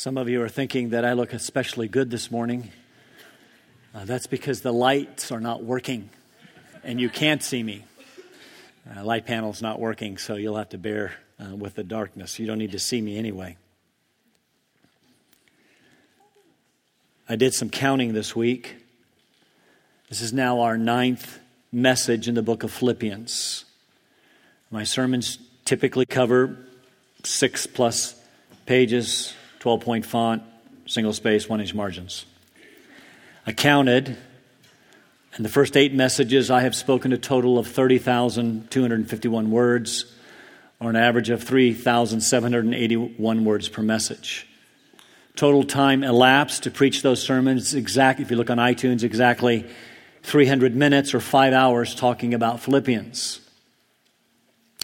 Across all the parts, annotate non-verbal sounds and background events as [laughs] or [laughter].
Some of you are thinking that I look especially good this morning. Uh, that's because the lights are not working and you can't see me. Uh, light panel's not working, so you'll have to bear uh, with the darkness. You don't need to see me anyway. I did some counting this week. This is now our ninth message in the book of Philippians. My sermons typically cover six plus pages, 12 point font, single space, one inch margins. I counted, and the first eight messages I have spoken a total of 30,251 words, or an average of 3,781 words per message. Total time elapsed to preach those sermons, exact, if you look on iTunes, exactly 300 minutes or five hours talking about Philippians.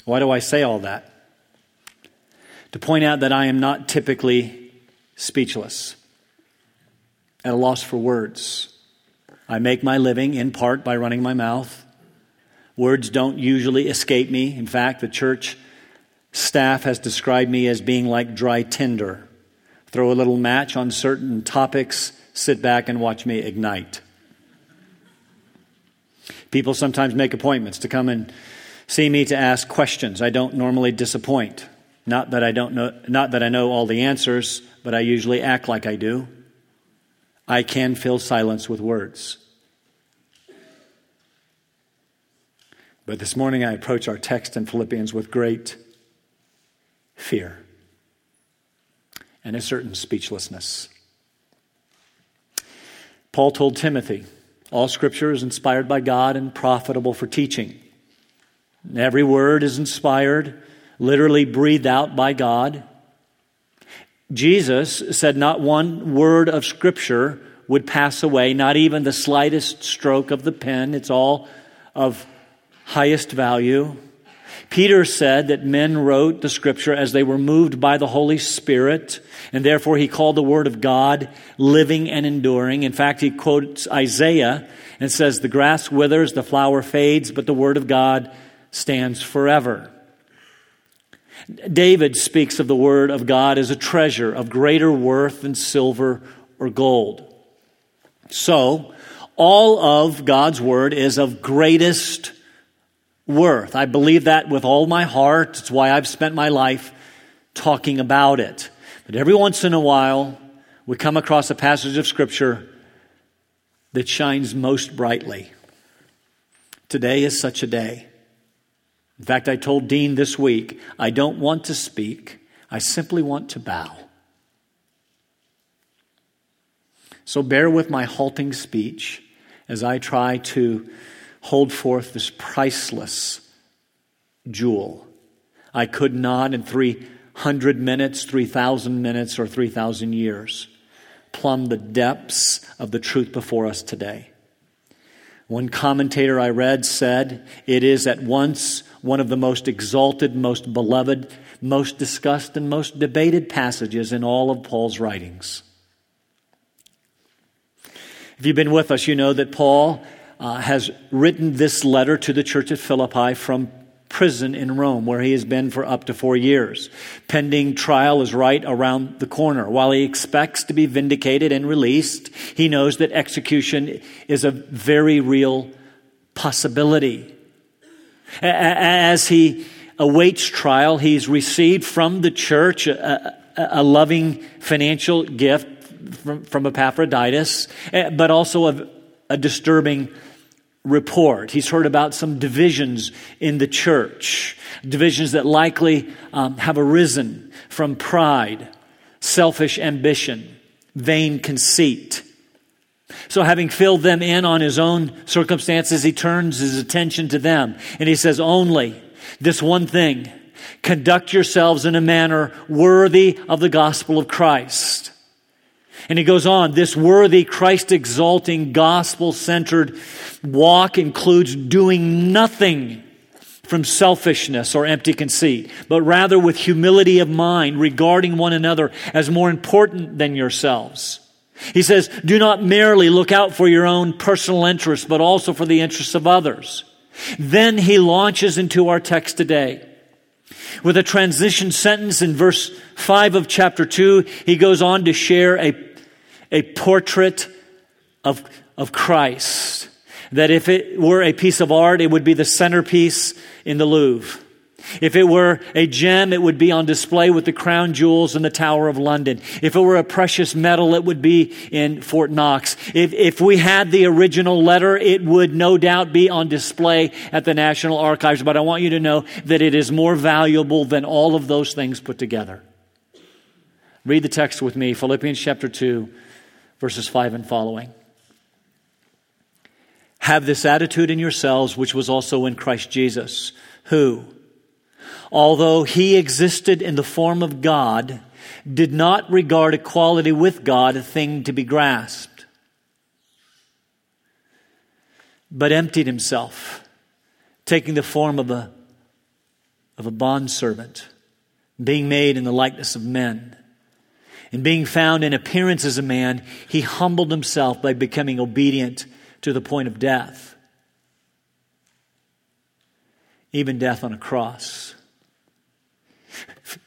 Why do I say all that? To point out that I am not typically speechless, at a loss for words. I make my living in part by running my mouth. Words don't usually escape me. In fact, the church staff has described me as being like dry tinder. Throw a little match on certain topics, sit back and watch me ignite. People sometimes make appointments to come and see me to ask questions. I don't normally disappoint. Not that I don't know not that I know all the answers, but I usually act like I do. I can fill silence with words. But this morning I approach our text in Philippians with great fear and a certain speechlessness. Paul told Timothy, All scripture is inspired by God and profitable for teaching. Every word is inspired, literally breathed out by God Jesus said not one word of Scripture would pass away, not even the slightest stroke of the pen. It's all of highest value. Peter said that men wrote the Scripture as they were moved by the Holy Spirit, and therefore he called the Word of God living and enduring. In fact, he quotes Isaiah and says, The grass withers, the flower fades, but the Word of God stands forever. David speaks of the Word of God as a treasure of greater worth than silver or gold. So, all of God's Word is of greatest worth. I believe that with all my heart. It's why I've spent my life talking about it. But every once in a while, we come across a passage of Scripture that shines most brightly. Today is such a day. In fact, I told Dean this week, I don't want to speak, I simply want to bow. So bear with my halting speech as I try to hold forth this priceless jewel. I could not in 300 minutes, 3,000 minutes, or 3,000 years plumb the depths of the truth before us today. One commentator I read said, It is at once one of the most exalted, most beloved, most discussed, and most debated passages in all of Paul's writings. If you've been with us, you know that Paul uh, has written this letter to the church at Philippi from prison in Rome, where he has been for up to four years. Pending trial is right around the corner. While he expects to be vindicated and released, he knows that execution is a very real possibility. As he awaits trial, he's received from the church a, a loving financial gift from, from Epaphroditus, eh, but also a, a disturbing report. He's heard about some divisions in the church, divisions that likely um, have arisen from pride, selfish ambition, vain conceit. So, having filled them in on his own circumstances, he turns his attention to them and he says, Only this one thing conduct yourselves in a manner worthy of the gospel of Christ. And he goes on, this worthy, Christ exalting, gospel centered walk includes doing nothing from selfishness or empty conceit, but rather with humility of mind, regarding one another as more important than yourselves. He says, do not merely look out for your own personal interests, but also for the interests of others. Then he launches into our text today. With a transition sentence in verse 5 of chapter 2, he goes on to share a, a portrait of, of Christ. That if it were a piece of art, it would be the centerpiece in the Louvre. If it were a gem, it would be on display with the crown jewels in the Tower of London. If it were a precious metal, it would be in Fort Knox. If, if we had the original letter, it would no doubt be on display at the National Archives. But I want you to know that it is more valuable than all of those things put together. Read the text with me, Philippians chapter 2, verses 5 and following. Have this attitude in yourselves, which was also in Christ Jesus, who, although he existed in the form of God, did not regard equality with God a thing to be grasped, but emptied himself, taking the form of a, of a bondservant, being made in the likeness of men. And being found in appearance as a man, he humbled himself by becoming obedient to the point of death, even death on a cross.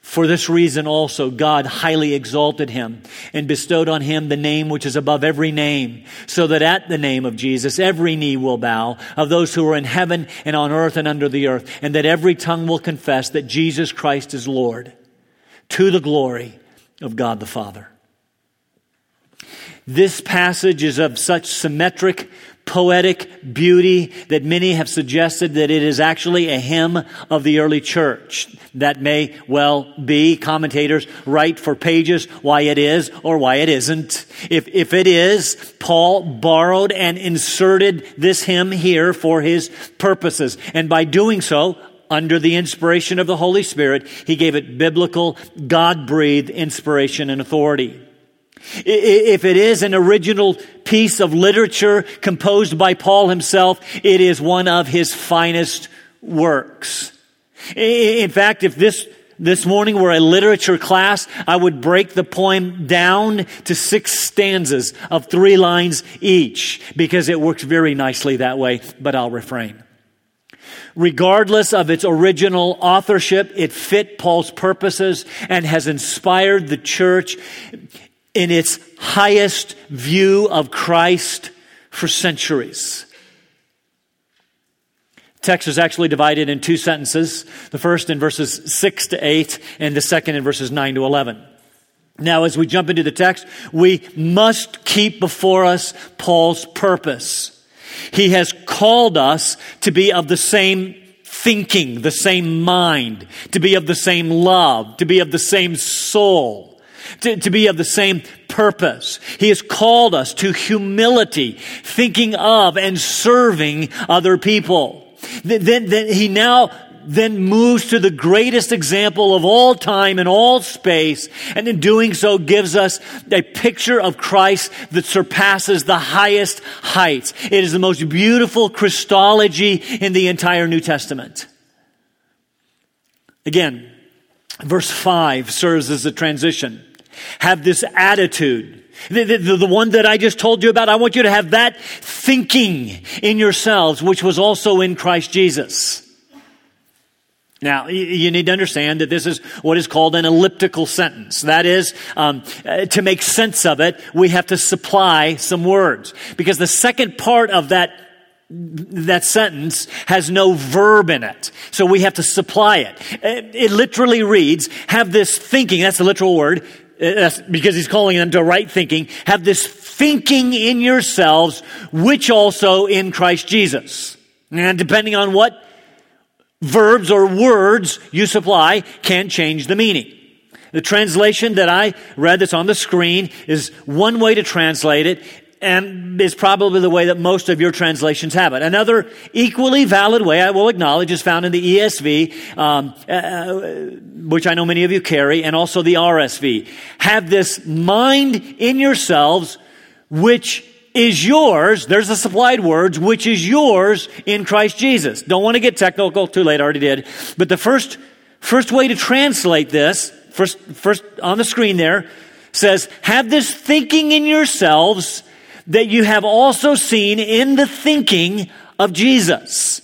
For this reason also, God highly exalted him and bestowed on him the name which is above every name, so that at the name of Jesus every knee will bow of those who are in heaven and on earth and under the earth, and that every tongue will confess that Jesus Christ is Lord, to the glory of God the Father. This passage is of such symmetric poetic beauty that many have suggested that it is actually a hymn of the early church. That may well be. Commentators write for pages why it is or why it isn't. If, if it is, Paul borrowed and inserted this hymn here for his purposes. And by doing so, under the inspiration of the Holy Spirit, he gave it biblical, God breathed inspiration and authority. If it is an original piece of literature composed by Paul himself, it is one of his finest works. In fact, if this this morning were a literature class, I would break the poem down to six stanzas of three lines each because it works very nicely that way, but I'll refrain. Regardless of its original authorship, it fit Paul's purposes and has inspired the church in its highest view of Christ for centuries. Text is actually divided in two sentences. The first in verses 6 to 8 and the second in verses 9 to 11. Now, as we jump into the text, we must keep before us Paul's purpose. He has called us to be of the same thinking, the same mind, to be of the same love, to be of the same soul to, to be of the same purpose. He has called us to humility, thinking of and serving other people. Then, then he now then moves to the greatest example of all time and all space, and in doing so gives us a picture of Christ that surpasses the highest heights. It is the most beautiful Christology in the entire New Testament. Again, verse 5 serves as a transition have this attitude. The, the, the, one that I just told you about, I want you to have that thinking in yourselves, which was also in Christ Jesus. Now, you need to understand that this is what is called an elliptical sentence. That is, um, uh, to make sense of it, we have to supply some words. Because the second part of that that sentence has no verb in it. So we have to supply it. Uh, it literally reads, have this thinking, that's the literal word, because he's calling them to right thinking, have this thinking in yourselves, which also in Christ Jesus. And depending on what verbs or words you supply can change the meaning. The translation that I read that's on the screen is one way to translate it and is probably the way that most of your translations have it. Another equally valid way, I will acknowledge, is found in the ESV, um, uh, uh, which I know many of you carry, and also the RSV. Have this mind in yourselves, which is yours. There's the supplied words, which is yours in Christ Jesus. Don't want to get technical. Too late. I already did. But the first, first way to translate this, first, first on the screen there, says, have this thinking in yourselves that you have also seen in the thinking of Jesus.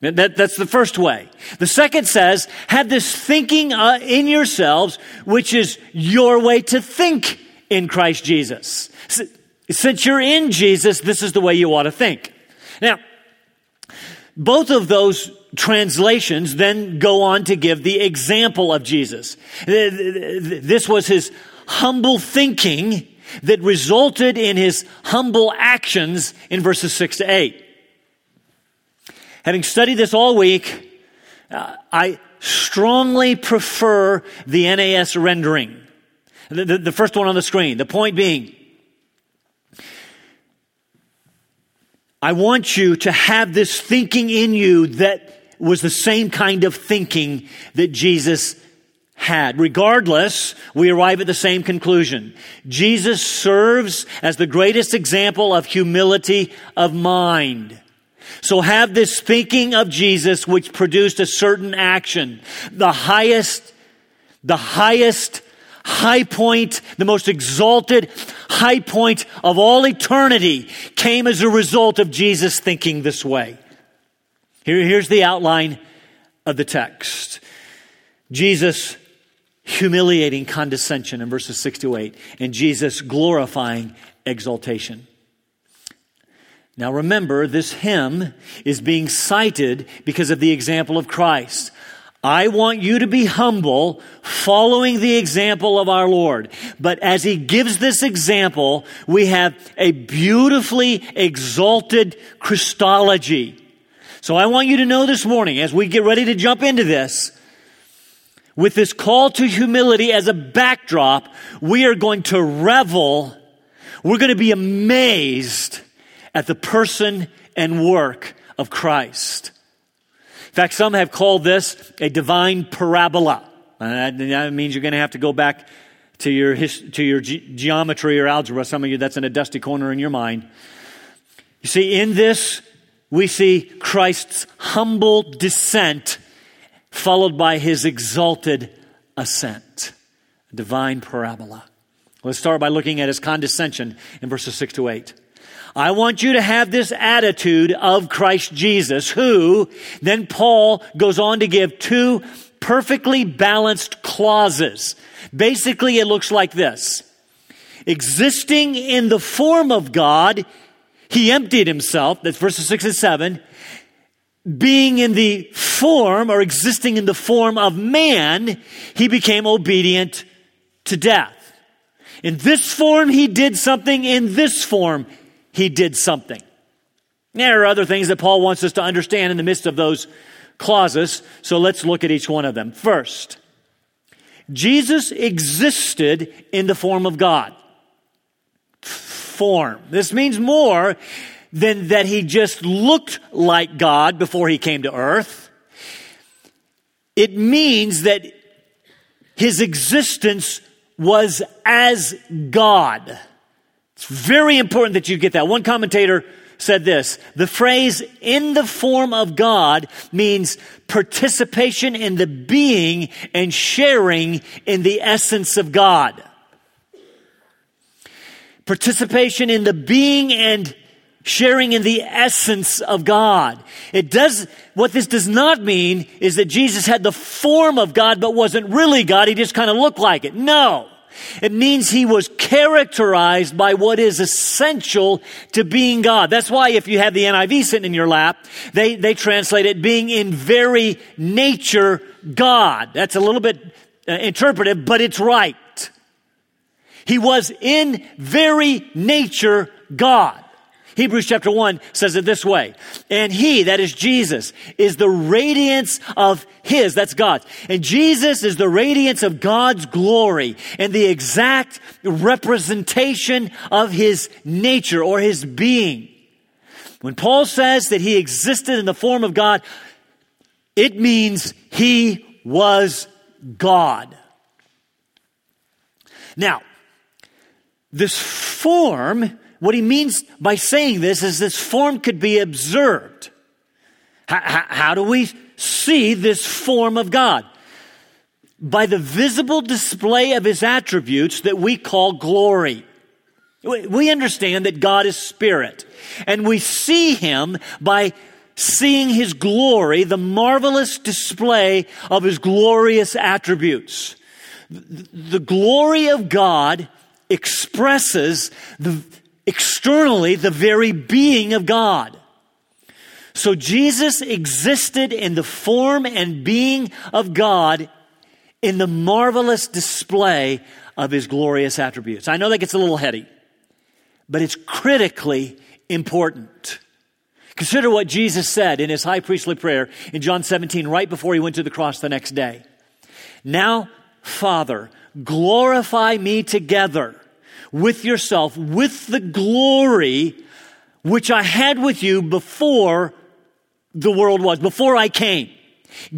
That, that's the first way. The second says, have this thinking uh, in yourselves, which is your way to think in Christ Jesus. Since you're in Jesus, this is the way you ought to think. Now, both of those translations then go on to give the example of Jesus. This was his humble thinking that resulted in his humble actions in verses 6 to 8. Having studied this all week, uh, I strongly prefer the NAS rendering. The, the, the first one on the screen. The point being, I want you to have this thinking in you that was the same kind of thinking that Jesus had. Regardless, we arrive at the same conclusion. Jesus serves as the greatest example of humility of mind. So have this thinking of Jesus which produced a certain action. The highest, the highest high point, the most exalted high point of all eternity came as a result of Jesus thinking this way. Here, here's the outline of the text. Jesus humiliating condescension in verses 6 to 8, and Jesus glorifying exaltation. Now remember, this hymn is being cited because of the example of Christ. I want you to be humble, following the example of our Lord. But as he gives this example, we have a beautifully exalted Christology. So I want you to know this morning, as we get ready to jump into this, with this call to humility as a backdrop, we are going to revel, we're going to be amazed at the person and work of Christ. In fact, some have called this a divine parabola. Uh, that means you're going to have to go back to your, to your ge- geometry or algebra. Some of you, that's in a dusty corner in your mind. You see, in this, we see Christ's humble descent followed by his exalted ascent. Divine parabola. Let's start by looking at his condescension in verses 6 to 8. I want you to have this attitude of Christ Jesus, who then Paul goes on to give two perfectly balanced clauses. Basically, it looks like this. Existing in the form of God, he emptied himself. That's verses 6 and 7. Being in the form or existing in the form of man, he became obedient to death. In this form, he did something. In this form, he did something. There are other things that Paul wants us to understand in the midst of those clauses, so let's look at each one of them. First, Jesus existed in the form of God. Form. This means more than that he just looked like God before he came to earth. It means that his existence was as God. It's very important that you get that. One commentator said this the phrase in the form of God means participation in the being and sharing in the essence of God. Participation in the being and sharing in the essence of God. It does, what this does not mean is that Jesus had the form of God but wasn't really God. He just kind of looked like it. No. It means he was characterized by what is essential to being God. That's why if you have the NIV sitting in your lap, they, they translate it being in very nature God. That's a little bit uh, interpretive, but it's right. He was in very nature God. Hebrews chapter 1 says it this way. And he, that is Jesus, is the radiance of his, that's God. And Jesus is the radiance of God's glory and the exact representation of his nature or his being. When Paul says that he existed in the form of God, it means he was God. Now, this form what he means by saying this is this form could be observed. How, how do we see this form of God? By the visible display of his attributes that we call glory. We understand that God is spirit, and we see him by seeing his glory, the marvelous display of his glorious attributes. The glory of God expresses the, externally the very being of God. So Jesus existed in the form and being of God in the marvelous display of his glorious attributes. I know that gets a little heady, but it's critically important. Consider what Jesus said in his high priestly prayer in John 17, right before he went to the cross the next day. Now, Father, glorify me together with yourself, with the glory which I had with you before the world was, before I came.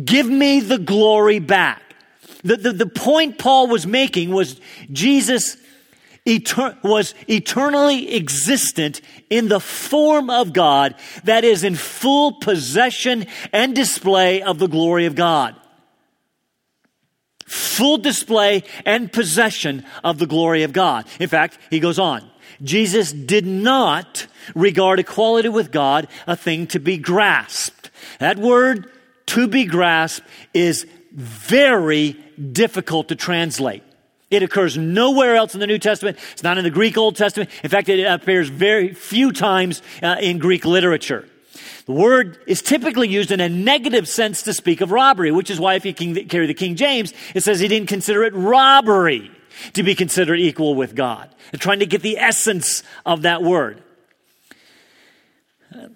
Give me the glory back. The, the, the point Paul was making was Jesus was eternally existent in the form of God that is in full possession and display of the glory of God. Full display and possession of the glory of God. In fact, he goes on. Jesus did not regard equality with God a thing to be grasped. That word, to be grasped, is very difficult to translate. It occurs nowhere else in the New Testament. It's not in the Greek Old Testament. In fact, it appears very few times uh, in Greek literature. The word is typically used in a negative sense to speak of robbery, which is why if you carry the King James, it says he didn't consider it robbery to be considered equal with God. And trying to get the essence of that word.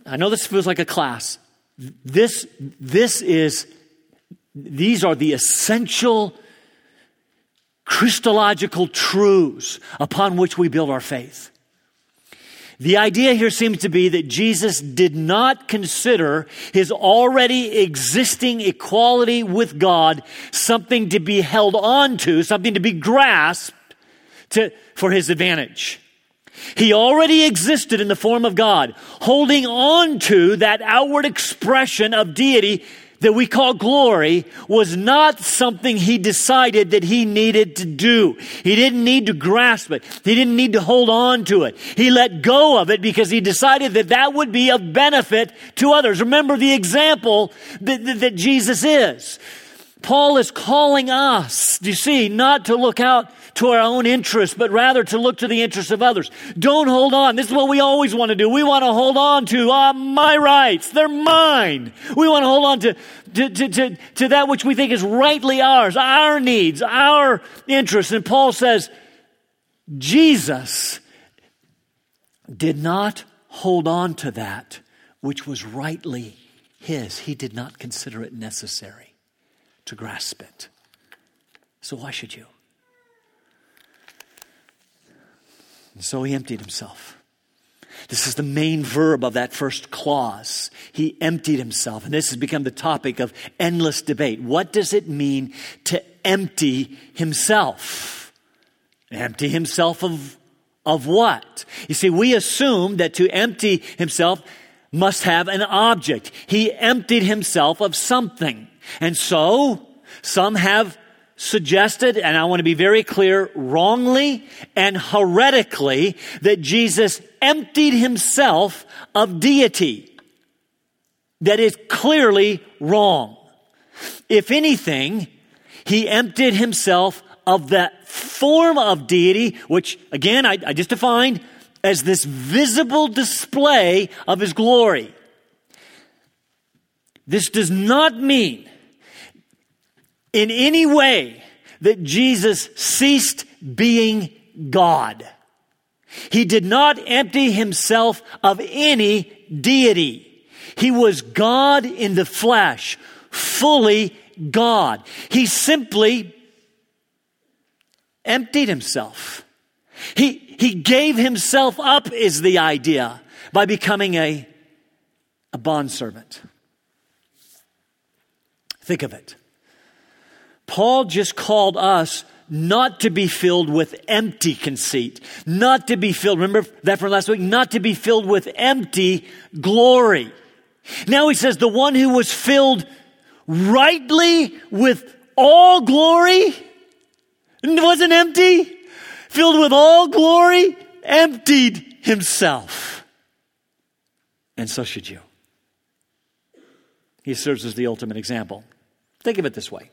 I know this feels like a class. This, this is, these are the essential Christological truths upon which we build our faith. The idea here seems to be that Jesus did not consider his already existing equality with God something to be held on to, something to be grasped to, for his advantage. He already existed in the form of God, holding on to that outward expression of deity that we call glory was not something he decided that he needed to do. He didn't need to grasp it. He didn't need to hold on to it. He let go of it because he decided that that would be of benefit to others. Remember the example that, that, that Jesus is. Paul is calling us, do you see, not to look out to our own interests, but rather to look to the interests of others. Don't hold on. This is what we always want to do. We want to hold on to uh, my rights. They're mine. We want to hold on to, to, to, to, to that which we think is rightly ours, our needs, our interests. And Paul says, Jesus did not hold on to that which was rightly his. He did not consider it necessary to grasp it. So why should you? And so he emptied himself. This is the main verb of that first clause. He emptied himself. And this has become the topic of endless debate. What does it mean to empty himself? Empty himself of, of what? You see, we assume that to empty himself must have an object. He emptied himself of something. And so, some have suggested, and I want to be very clear, wrongly and heretically, that Jesus emptied himself of deity. That is clearly wrong. If anything, he emptied himself of that form of deity, which again, I, I just defined as this visible display of his glory. This does not mean in any way that Jesus ceased being God. He did not empty himself of any deity. He was God in the flesh, fully God. He simply emptied himself. He, he gave himself up, is the idea, by becoming a, a bondservant. Think of it. Paul just called us not to be filled with empty conceit, not to be filled, remember that from last week, not to be filled with empty glory. Now he says the one who was filled rightly with all glory wasn't empty, filled with all glory, emptied himself. And so should you. he serves as the ultimate example. Think of it this way.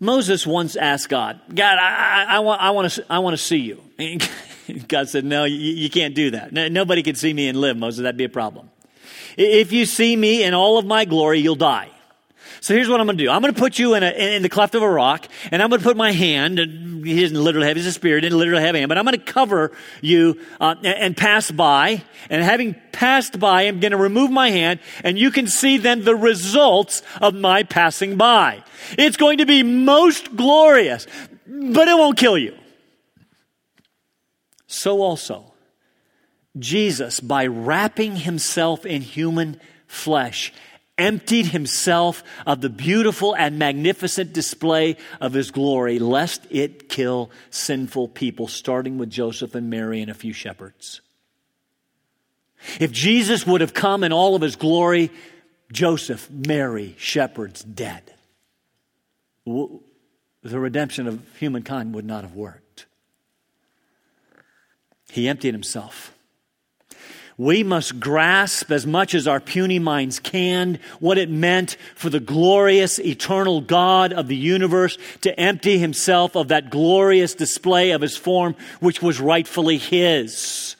Moses once asked God, God, I, I, I want, I, want to, I want to see you. [laughs] God said, No, you, you can't do that. nobody can see me and live, Moses. That'd be a problem. If you see me in all of my glory, you'll die. So here's what I'm going to do. I'm going to put you in, a, in the cleft of a rock, and I'm going to put my hand, and he doesn't literally have, he's a spirit, didn't literally have hand, but I'm going to cover you uh, and, and pass by. And having passed by, I'm going to remove my hand, and you can see then the results of my passing by. It's going to be most glorious, but it won't kill you. So also, Jesus, by wrapping himself in human flesh, emptied himself of the beautiful and magnificent display of his glory, lest it kill sinful people, starting with Joseph and Mary and a few shepherds. If Jesus would have come in all of his glory, Joseph, Mary, shepherds, dead. The redemption of humankind would not have worked. He emptied himself we must grasp as much as our puny minds can what it meant for the glorious, eternal God of the universe to empty himself of that glorious display of his form, which was rightfully his.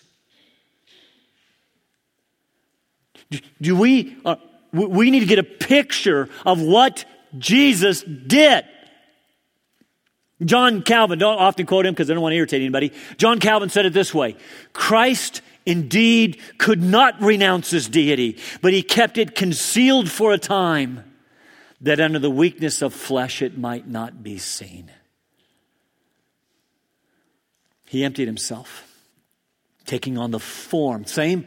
Do we, uh, we need to get a picture of what Jesus did. John Calvin, don't often quote him because I don't want to irritate anybody. John Calvin said it this way Christ indeed could not renounce his deity, but he kept it concealed for a time that under the weakness of flesh it might not be seen. He emptied himself, taking on the form, same,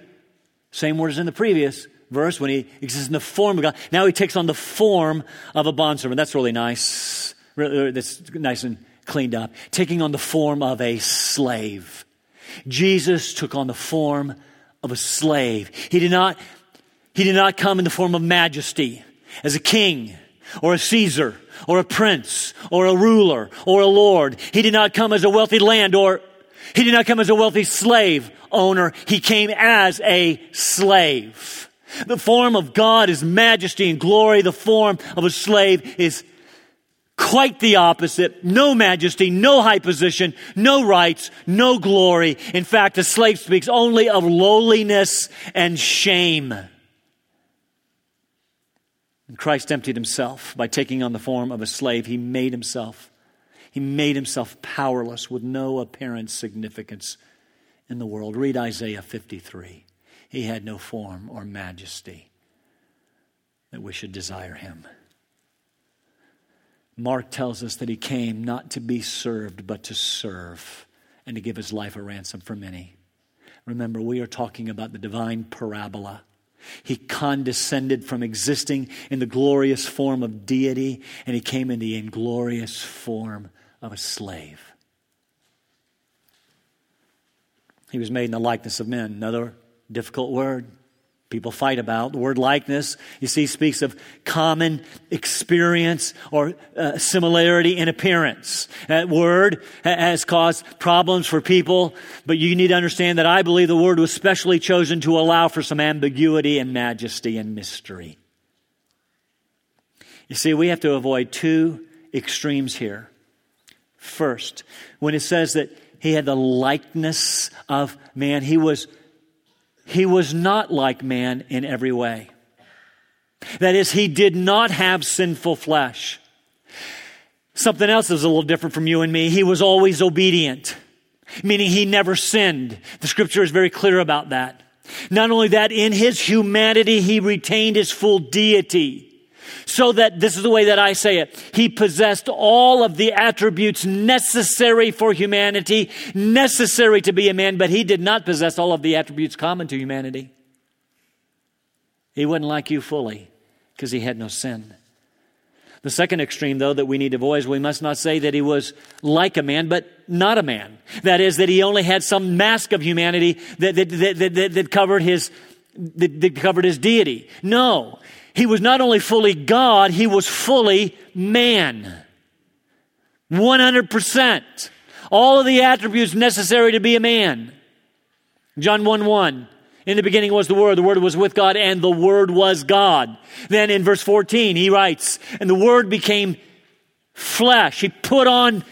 same words in the previous verse when he exists in the form of God. Now he takes on the form of a bondservant. That's really nice. That's nice and cleaned up. Taking on the form of a slave. Jesus took on the form of a slave. He did not, he did not come in the form of majesty as a king or a Caesar or a prince or a ruler or a lord. He did not come as a wealthy land or he did not come as a wealthy slave owner. He came as a slave. The form of God is majesty and glory. The form of a slave is Quite the opposite. No majesty, no high position, no rights, no glory. In fact, a slave speaks only of lowliness and shame. And Christ emptied himself by taking on the form of a slave. He made himself. He made himself powerless with no apparent significance in the world. Read Isaiah 53. He had no form or majesty that we should desire him. Mark tells us that he came not to be served, but to serve and to give his life a ransom for many. Remember, we are talking about the divine parabola. He condescended from existing in the glorious form of deity, and he came in the inglorious form of a slave. He was made in the likeness of men. Another difficult word people fight about. The word likeness, you see, speaks of common experience or uh, similarity in appearance. That word has caused problems for people, but you need to understand that I believe the word was specially chosen to allow for some ambiguity and majesty and mystery. You see, we have to avoid two extremes here. First, when it says that he had the likeness of man, he was he was not like man in every way. That is, he did not have sinful flesh. Something else is a little different from you and me. He was always obedient, meaning he never sinned. The scripture is very clear about that. Not only that, in his humanity, he retained his full deity. So that, this is the way that I say it, he possessed all of the attributes necessary for humanity, necessary to be a man, but he did not possess all of the attributes common to humanity. He wasn't like you fully because he had no sin. The second extreme, though, that we need to avoid is we must not say that he was like a man, but not a man. That is, that he only had some mask of humanity that, that, that, that, that covered his that, that covered his deity. No, he was not only fully God, he was fully man. 100%. All of the attributes necessary to be a man. John 1 1. In the beginning was the Word, the Word was with God, and the Word was God. Then in verse 14, he writes, And the Word became flesh. He put on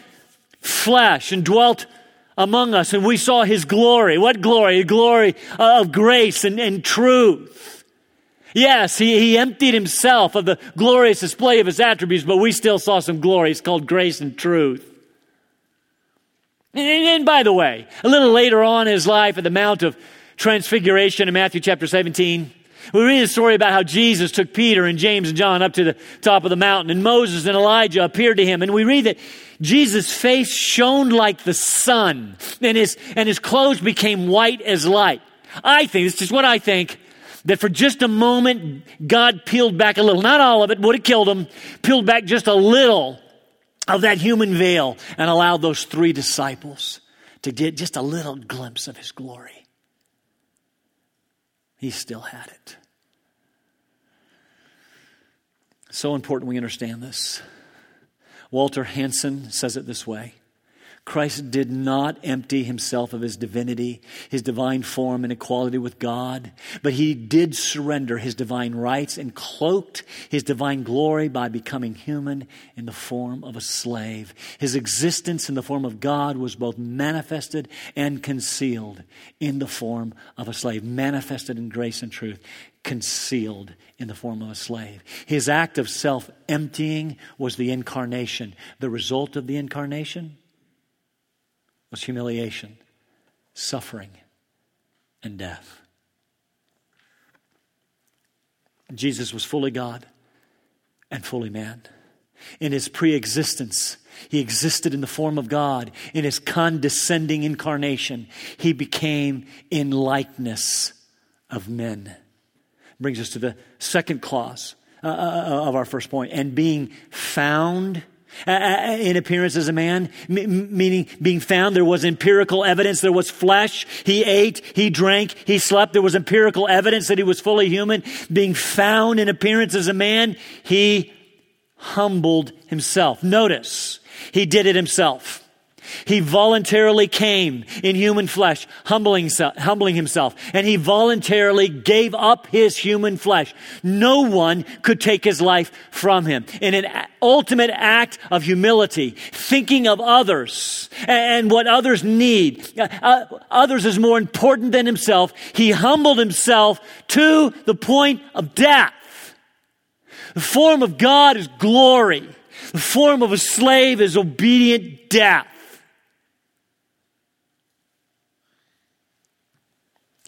flesh and dwelt among us, and we saw his glory. What glory? The glory of grace and, and truth. Yes, he, he emptied himself of the glorious display of his attributes, but we still saw some glory. It's called grace and truth. And, and by the way, a little later on in his life at the Mount of Transfiguration in Matthew chapter 17, we read a story about how Jesus took Peter and James and John up to the top of the mountain, and Moses and Elijah appeared to him. And we read that Jesus' face shone like the sun, and his, and his clothes became white as light. I think, this is what I think, that for just a moment, God peeled back a little, not all of it, would have killed him, peeled back just a little of that human veil and allowed those three disciples to get just a little glimpse of his glory. He still had it. So important we understand this. Walter Hansen says it this way Christ did not empty himself of his divinity, his divine form and equality with God, but he did surrender his divine rights and cloaked his divine glory by becoming human in the form of a slave. His existence in the form of God was both manifested and concealed in the form of a slave, manifested in grace and truth concealed in the form of a slave. His act of self emptying was the incarnation. The result of the incarnation was humiliation, suffering, and death. Jesus was fully God and fully man. In his pre existence, he existed in the form of God. In his condescending incarnation, he became in likeness of men. Brings us to the second clause uh, uh, uh of our first. And being found in appearance as a man, meaning being found. There was empirical evidence. There was flesh. He ate, he drank, he slept. There was empirical evidence that he was fully human. Being found in appearance as a man, he humbled himself. Notice, he did it himself. He voluntarily came in human flesh, humbling, humbling himself, and he voluntarily gave up his human flesh. No one could take his life from him. In an ultimate act of humility, thinking of others and what others need. Uh, uh, others is more important than himself. He humbled himself to the point of death. The form of God is glory. The form of a slave is obedient death.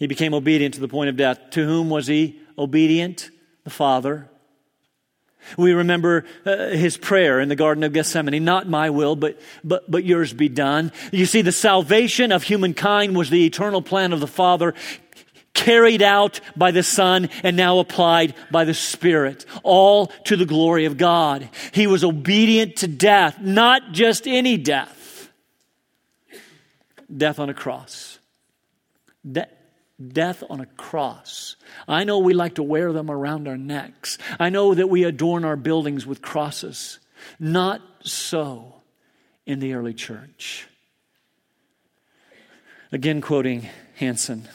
He became obedient to the point of death. To whom was he obedient? The Father. We remember uh, his prayer in the Garden of Gethsemane, not my will, but, but, but yours be done. You see, the salvation of humankind was the eternal plan of the Father, carried out by the Son and now applied by the Spirit, all to the glory of God. He was obedient to death, not just any death, death on a cross. De- death on a cross. I know we like to wear them around our necks. I know that we adorn our buildings with crosses. Not so in the early church. Again, quoting Hansen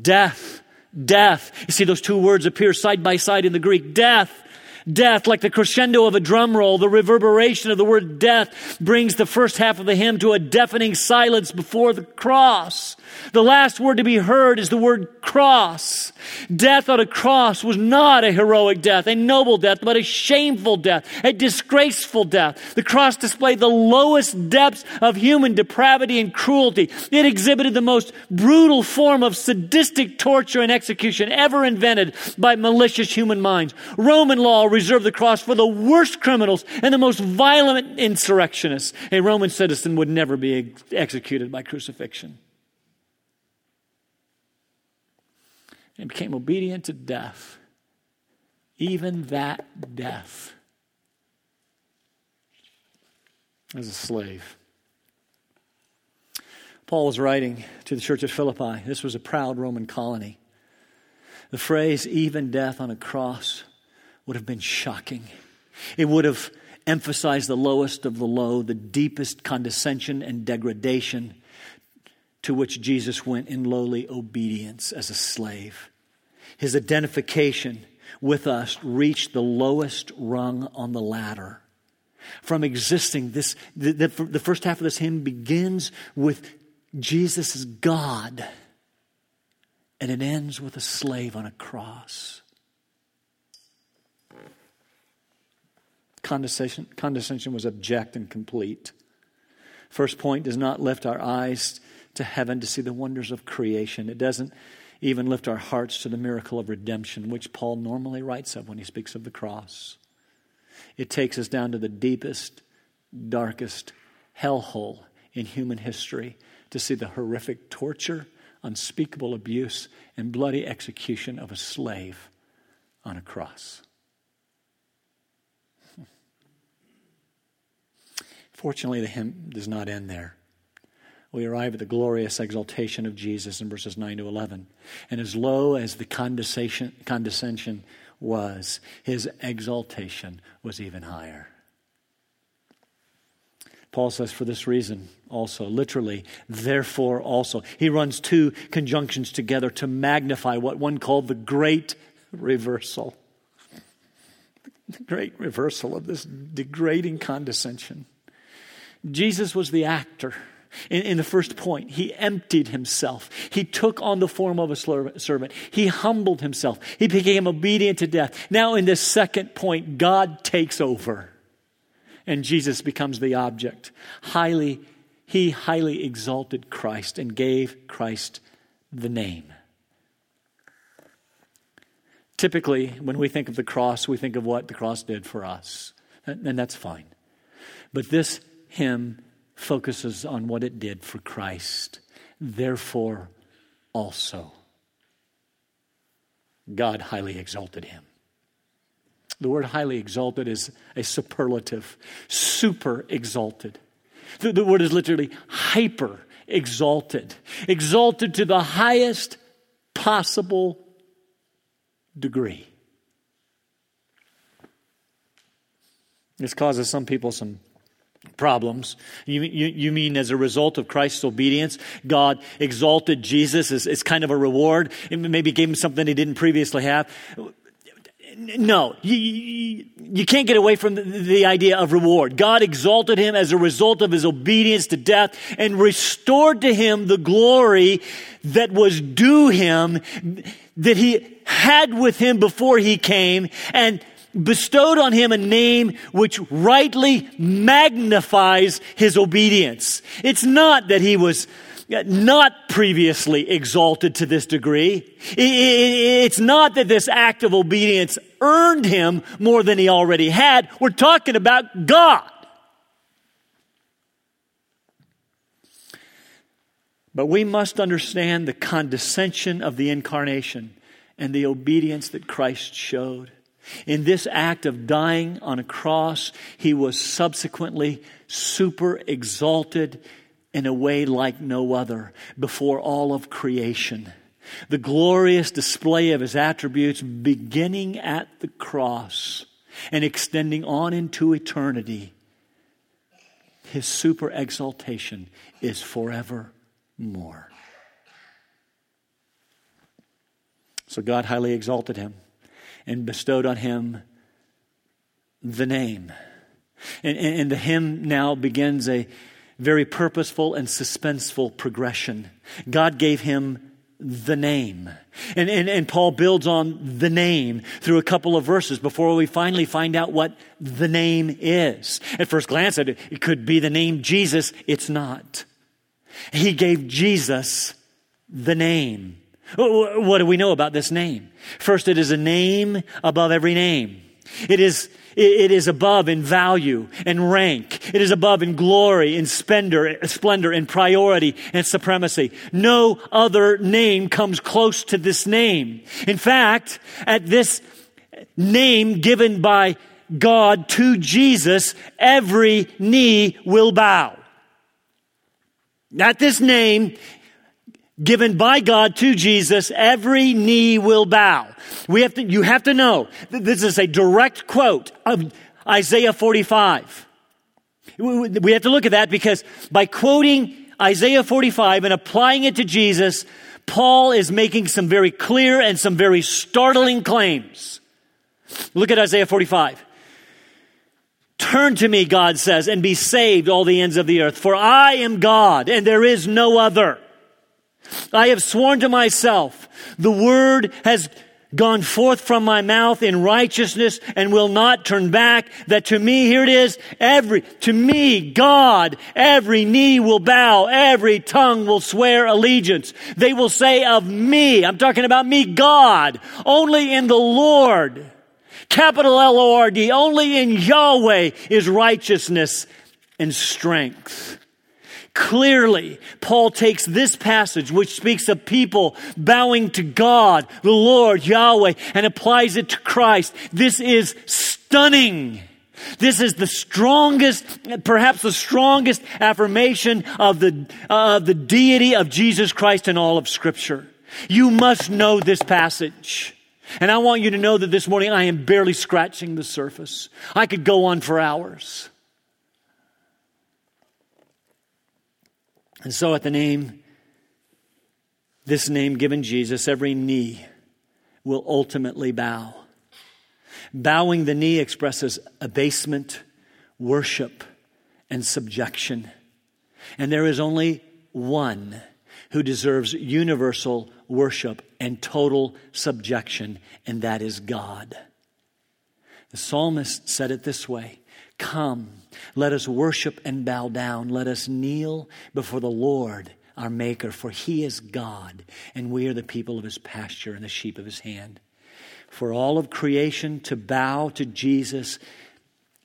Death, death. You see, those two words appear side by side in the Greek. Death death, like the crescendo of a drum roll, the reverberation of the word death brings the first half of the hymn to a deafening silence before the cross. The last word to be heard is the word cross. Death on a cross was not a heroic death, a noble death, but a shameful death, a disgraceful death. The cross displayed the lowest depths of human depravity and cruelty. It exhibited the most brutal form of sadistic torture and execution ever invented by malicious human minds. Roman law reserved the cross for the worst criminals and the most violent insurrectionists. A Roman citizen would never be executed by crucifixion. and became obedient to death, even that death, as a slave. Paul was writing to the church at Philippi. This was a proud Roman colony. The phrase, even death on a cross, would have been shocking. It would have emphasized the lowest of the low, the deepest condescension and degradation to which Jesus went in lowly obedience as a slave. His identification with us reached the lowest rung on the ladder. From existing, this, the, the, the first half of this hymn begins with Jesus as God, and it ends with a slave on a cross. Condescension, condescension was abject and complete. First point does not lift our eyes to heaven to see the wonders of creation. It doesn't even lift our hearts to the miracle of redemption, which Paul normally writes of when he speaks of the cross. It takes us down to the deepest, darkest hellhole in human history to see the horrific torture, unspeakable abuse, and bloody execution of a slave on a cross. Fortunately, the hymn does not end there. We arrive at the glorious exaltation of Jesus in verses 9 to 11. And as low as the condescension, condescension was, his exaltation was even higher. Paul says, for this reason also, literally, therefore also. He runs two conjunctions together to magnify what one called the great reversal. The great reversal of this degrading condescension. Jesus was the actor. In, in, the first point, he emptied himself. He took on the form of a servant. He humbled himself. He became obedient to death. Now, in this second point, God takes over and Jesus becomes the object. Highly, he highly exalted Christ and gave Christ the name. Typically, when we think of the cross, we think of what the cross did for us, and that's fine. But this hymn focuses on what it did for Christ. Therefore, also, God highly exalted him. The word highly exalted is a superlative, super exalted. The, the word is literally hyper exalted, exalted to the highest possible degree. This causes some people some problems. You, you, you, mean as a result of Christ's obedience, God exalted Jesus as, as kind of a reward, maybe gave him something he didn't previously have? No, you, you, you, can't get away from the, the idea of reward. God exalted him as a result of his obedience to death and restored to him the glory that was due him, that he had with him before he came, and bestowed on him a name which rightly magnifies his obedience. It's not that he was uh, not previously exalted to this degree. It's not that this act of obedience earned him more than he already had. We're talking about God. But we must understand the condescension of the incarnation and the obedience that Christ showed. In this act of dying on a cross, he was subsequently super exalted in a way like no other before all of creation. The glorious display of his attributes beginning at the cross and extending on into eternity. His super exaltation is forevermore. So God highly exalted him and bestowed on him the name. And, and, and the hymn now begins a very purposeful and suspenseful progression. God gave him the name. And, and, and Paul builds on the name through a couple of verses before we finally find out what the name is. At first glance, it, it could be the name Jesus. It's not. He gave Jesus the name. What do we know about this name? First, it is a name above every name. It is, it is above in value and rank. It is above in glory, in splendor, splendor, in priority and supremacy. No other name comes close to this name. In fact, at this name given by God to Jesus, every knee will bow. At this name, given by God to Jesus, every knee will bow. We have to, you have to know that this is a direct quote of Isaiah 45. We have to look at that because by quoting Isaiah 45 and applying it to Jesus, Paul is making some very clear and some very startling claims. Look at Isaiah 45. Turn to me, God says, and be saved, all the ends of the earth, for I am God, and there is no other. I have sworn to myself, the word has gone forth from my mouth in righteousness and will not turn back, that to me, here it is, every, to me, God, every knee will bow, every tongue will swear allegiance. They will say of me, I'm talking about me, God, only in the Lord, capital L-O-R-D, only in Yahweh is righteousness and strength. Clearly, Paul takes this passage, which speaks of people bowing to God, the Lord, Yahweh, and applies it to Christ. This is stunning. This is the strongest, perhaps the strongest affirmation of the, uh, the deity of Jesus Christ in all of Scripture. You must know this passage. And I want you to know that this morning I am barely scratching the surface. I could go on for hours. And so, at the name, this name given Jesus, every knee will ultimately bow. Bowing the knee expresses abasement, worship, and subjection. And there is only one who deserves universal worship and total subjection, and that is God. The psalmist said it this way Come, let us worship and bow down. Let us kneel before the Lord, our Maker, for He is God, and we are the people of His pasture and the sheep of His hand. For all of creation to bow to Jesus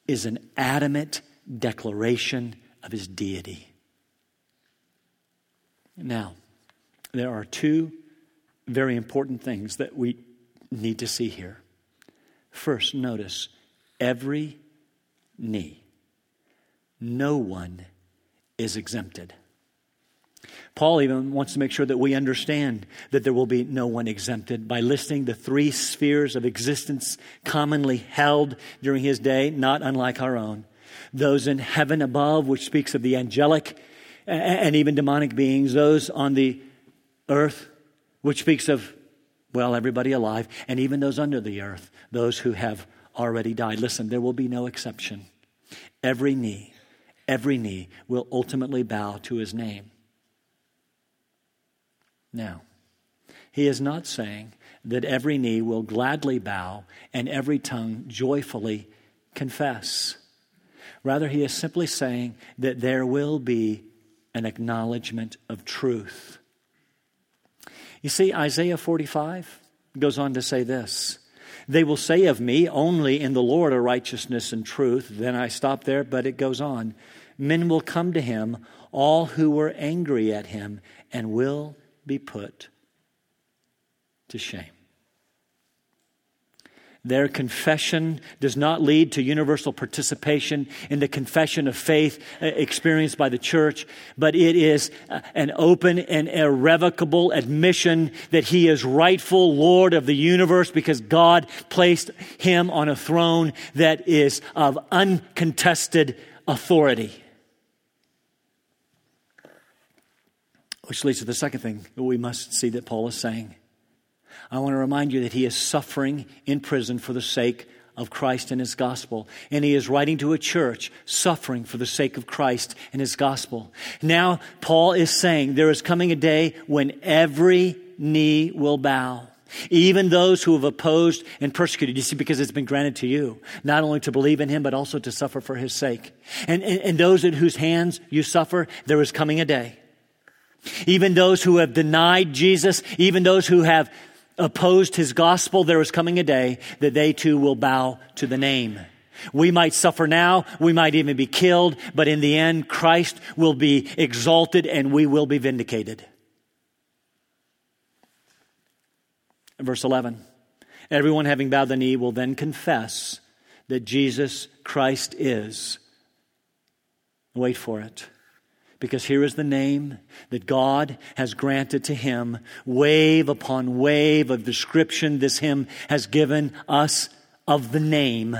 is an adamant declaration of His deity. Now, there are two very important things that we need to see here. First, notice every knee. No one is exempted. Paul even wants to make sure that we understand that there will be no one exempted by listing the three spheres of existence commonly held during his day, not unlike our own. Those in heaven above, which speaks of the angelic and even demonic beings, those on the earth, which speaks of, well, everybody alive, and even those under the earth, those who have already died. Listen, there will be no exception. Every knee, every knee will ultimately bow to his name. Now, he is not saying that every knee will gladly bow and every tongue joyfully confess. Rather, he is simply saying that there will be an acknowledgement of truth. You see, Isaiah 45 goes on to say this they will say of me, only in the Lord are righteousness and truth. Then I stop there, but it goes on. Men will come to him, all who were angry at him, and will be put to shame. Their confession does not lead to universal participation in the confession of faith uh, experienced by the church, but it is uh, an open and irrevocable admission that he is rightful Lord of the universe because God placed him on a throne that is of uncontested authority. Which leads to the second thing we must see that Paul is saying. I want to remind you that he is suffering in prison for the sake of Christ and his gospel. And he is writing to a church suffering for the sake of Christ and his gospel. Now, Paul is saying there is coming a day when every knee will bow. Even those who have opposed and persecuted, you see, because it's been granted to you, not only to believe in him, but also to suffer for his sake. And, and, and those at whose hands you suffer, there is coming a day. Even those who have denied Jesus, even those who have opposed his gospel, there is coming a day that they too will bow to the name. We might suffer now, we might even be killed, but in the end, Christ will be exalted and we will be vindicated. Verse 11 Everyone having bowed the knee will then confess that Jesus Christ is. Wait for it because here is the name that God has granted to him. Wave upon wave of description this hymn has given us of the name.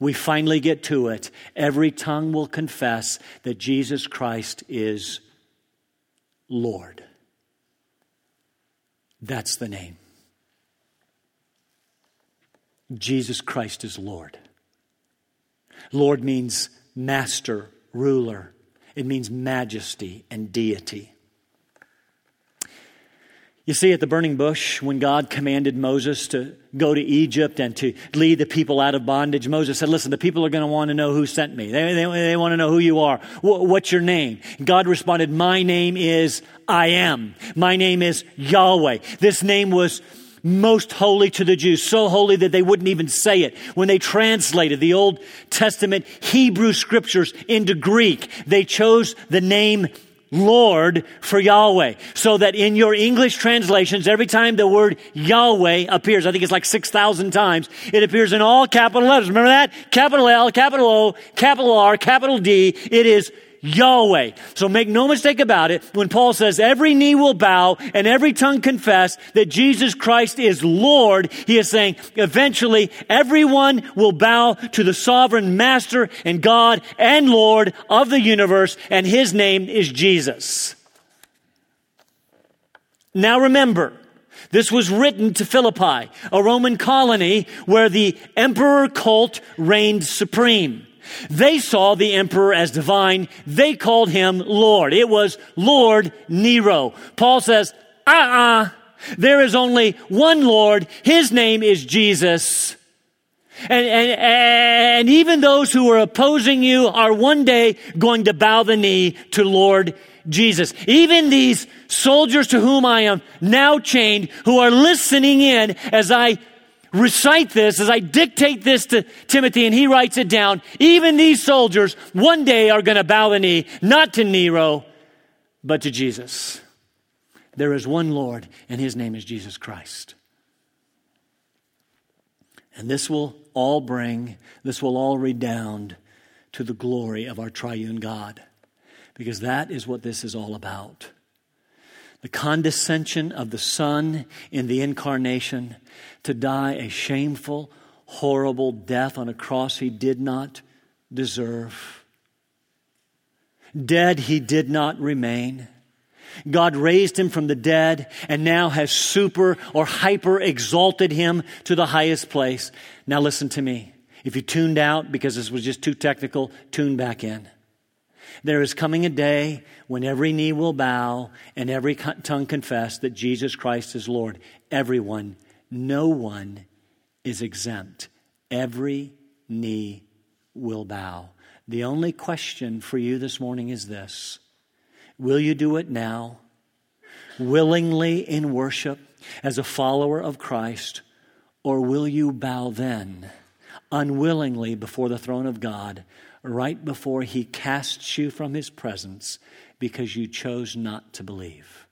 We finally get to it. Every tongue will confess that Jesus Christ is Lord. That's the name. Jesus Christ is Lord. Lord means master, ruler. It means majesty and deity. You see, at the burning bush, when God commanded Moses to go to Egypt and to lead the people out of bondage, Moses said, Listen, the people are going to want to know who sent me. They, they, they want to know who you are. What's your name? God responded, My name is I am. My name is Yahweh. This name was most holy to the Jews, so holy that they wouldn't even say it. When they translated the Old Testament Hebrew scriptures into Greek, they chose the name Lord for Yahweh. So that in your English translations, every time the word Yahweh appears, I think it's like 6,000 times, it appears in all capital letters. Remember that? Capital L, capital O, capital R, capital D. It is Yahweh. So make no mistake about it. When Paul says every knee will bow and every tongue confess that Jesus Christ is Lord, he is saying eventually everyone will bow to the sovereign master and God and Lord of the universe and his name is Jesus. Now remember, this was written to Philippi, a Roman colony where the emperor cult reigned supreme. They saw the emperor as divine. They called him Lord. It was Lord Nero. Paul says, uh uh-uh. uh there is only one Lord. His name is Jesus. And, and, and even those who are opposing you are one day going to bow the knee to Lord Jesus. Even these soldiers to whom I am now chained, who are listening in as I recite this, as I dictate this to Timothy and he writes it down, even these soldiers one day are going to bow the knee, not to Nero, but to Jesus. There is one Lord, and his name is Jesus Christ. And this will all bring, this will all redound to the glory of our triune God, because that is what this is all about the condescension of the Son in the incarnation to die a shameful, horrible death on a cross he did not deserve. Dead he did not remain. God raised him from the dead and now has super or hyper exalted him to the highest place. Now listen to me. If you tuned out because this was just too technical, tune back in. There is coming a day when every knee will bow and every tongue confess that Jesus Christ is Lord. Everyone, no one is exempt. Every knee will bow. The only question for you this morning is this Will you do it now? Willingly in worship as a follower of Christ? Or will you bow then, unwillingly before the throne of God right before he casts you from his presence because you chose not to believe.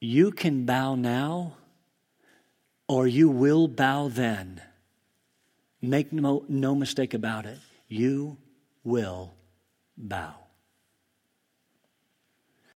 You can bow now, or you will bow then. Make no, no mistake about it. You will bow.